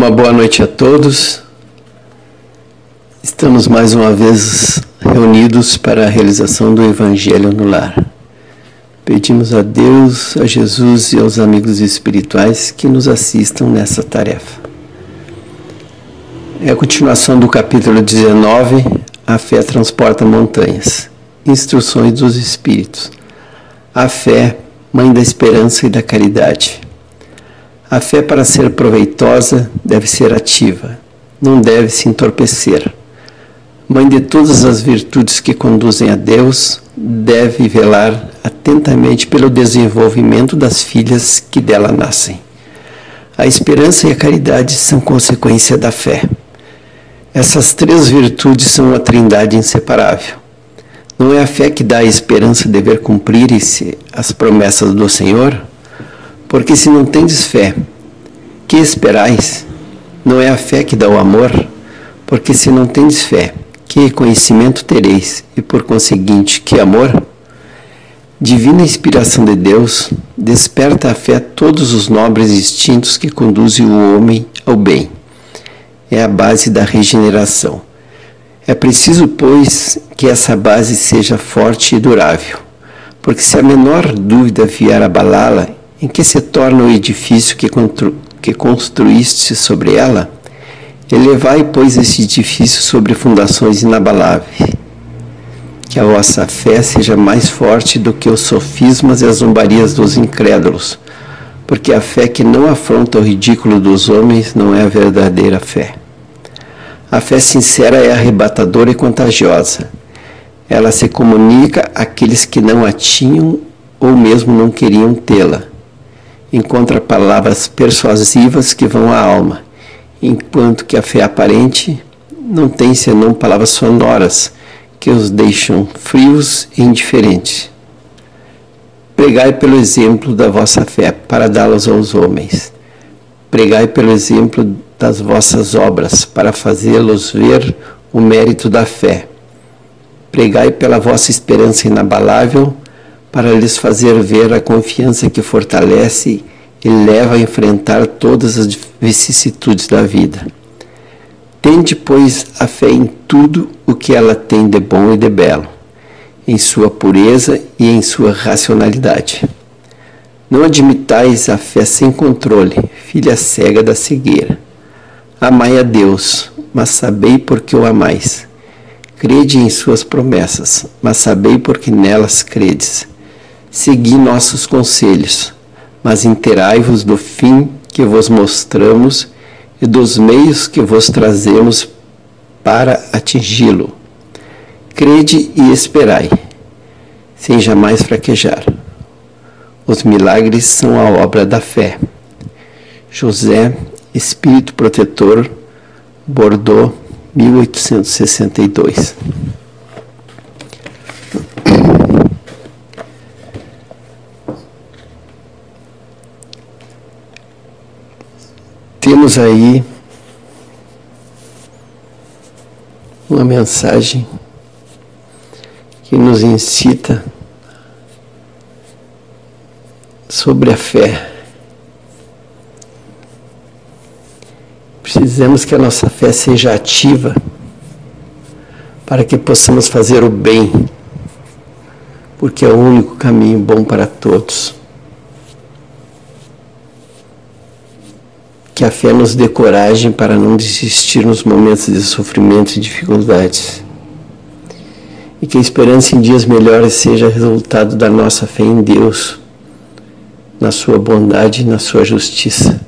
Uma boa noite a todos. Estamos mais uma vez reunidos para a realização do Evangelho no Lar. Pedimos a Deus, a Jesus e aos amigos espirituais que nos assistam nessa tarefa. É a continuação do capítulo 19, A Fé Transporta Montanhas. Instruções dos Espíritos. A fé, mãe da esperança e da caridade. A fé, para ser proveitosa, deve ser ativa, não deve se entorpecer. Mãe de todas as virtudes que conduzem a Deus, deve velar atentamente pelo desenvolvimento das filhas que dela nascem. A esperança e a caridade são consequência da fé. Essas três virtudes são uma trindade inseparável. Não é a fé que dá a esperança de ver cumprirem-se as promessas do Senhor? Porque se não tendes fé, que esperais? Não é a fé que dá o amor? Porque se não tendes fé, que conhecimento tereis? E por conseguinte, que amor? Divina inspiração de Deus desperta a fé todos os nobres instintos que conduzem o homem ao bem. É a base da regeneração. É preciso, pois, que essa base seja forte e durável, porque se a menor dúvida vier abalá-la, em que se torna o edifício que, que construíste sobre ela? Elevai, pois, esse edifício sobre fundações inabaláveis. Que a vossa fé seja mais forte do que os sofismas e as zombarias dos incrédulos, porque a fé que não afronta o ridículo dos homens não é a verdadeira fé. A fé sincera é arrebatadora e contagiosa. Ela se comunica àqueles que não a tinham ou mesmo não queriam tê-la encontra palavras persuasivas que vão à alma, enquanto que a fé aparente não tem senão palavras sonoras que os deixam frios e indiferentes. Pregai pelo exemplo da vossa fé para dá-las aos homens. Pregai pelo exemplo das vossas obras para fazê-los ver o mérito da fé. Pregai pela vossa esperança inabalável para lhes fazer ver a confiança que fortalece e leva a enfrentar todas as vicissitudes da vida. Tende, pois, a fé em tudo o que ela tem de bom e de belo, em sua pureza e em sua racionalidade. Não admitais a fé sem controle, filha cega da cegueira. Amai a Deus, mas sabei por que o amais. Crede em suas promessas, mas sabei por que nelas credes segui nossos conselhos, mas interai-vos do fim que vos mostramos e dos meios que vos trazemos para atingi-lo. Crede e esperai, sem jamais fraquejar. Os milagres são a obra da fé. José, Espírito Protetor, Bordeaux, 1862. Temos aí uma mensagem que nos incita sobre a fé. Precisamos que a nossa fé seja ativa para que possamos fazer o bem, porque é o único caminho bom para todos. Que a fé nos dê coragem para não desistir nos momentos de sofrimento e dificuldades. E que a esperança em dias melhores seja resultado da nossa fé em Deus, na Sua bondade e na Sua justiça.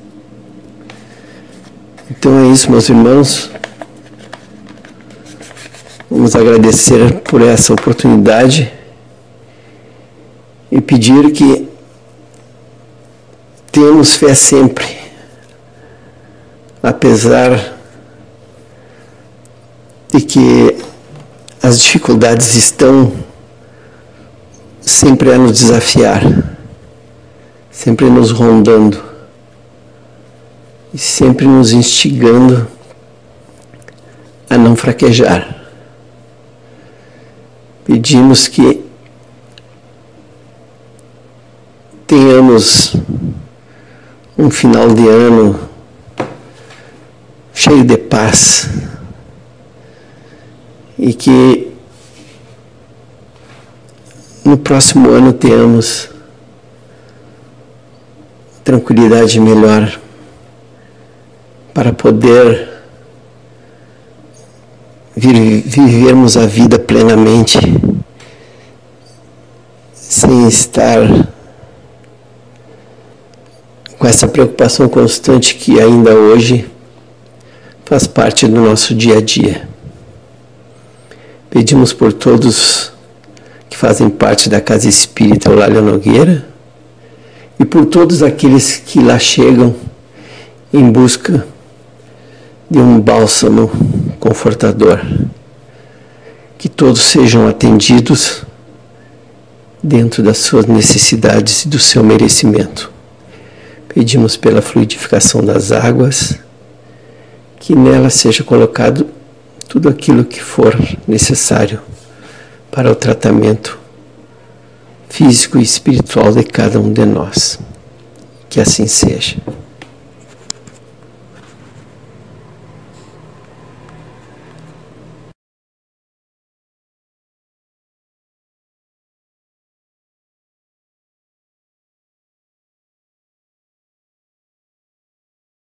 Então é isso, meus irmãos. Vamos agradecer por essa oportunidade e pedir que tenhamos fé sempre apesar de que as dificuldades estão sempre a nos desafiar, sempre nos rondando e sempre nos instigando a não fraquejar. Pedimos que tenhamos um final de ano cheio de paz e que no próximo ano tenhamos tranquilidade melhor para poder vivermos a vida plenamente sem estar com essa preocupação constante que ainda hoje faz parte do nosso dia a dia. Pedimos por todos que fazem parte da Casa Espírita Eulália Nogueira e por todos aqueles que lá chegam em busca de um bálsamo confortador. Que todos sejam atendidos dentro das suas necessidades e do seu merecimento. Pedimos pela fluidificação das águas, que nela seja colocado tudo aquilo que for necessário para o tratamento físico e espiritual de cada um de nós. Que assim seja.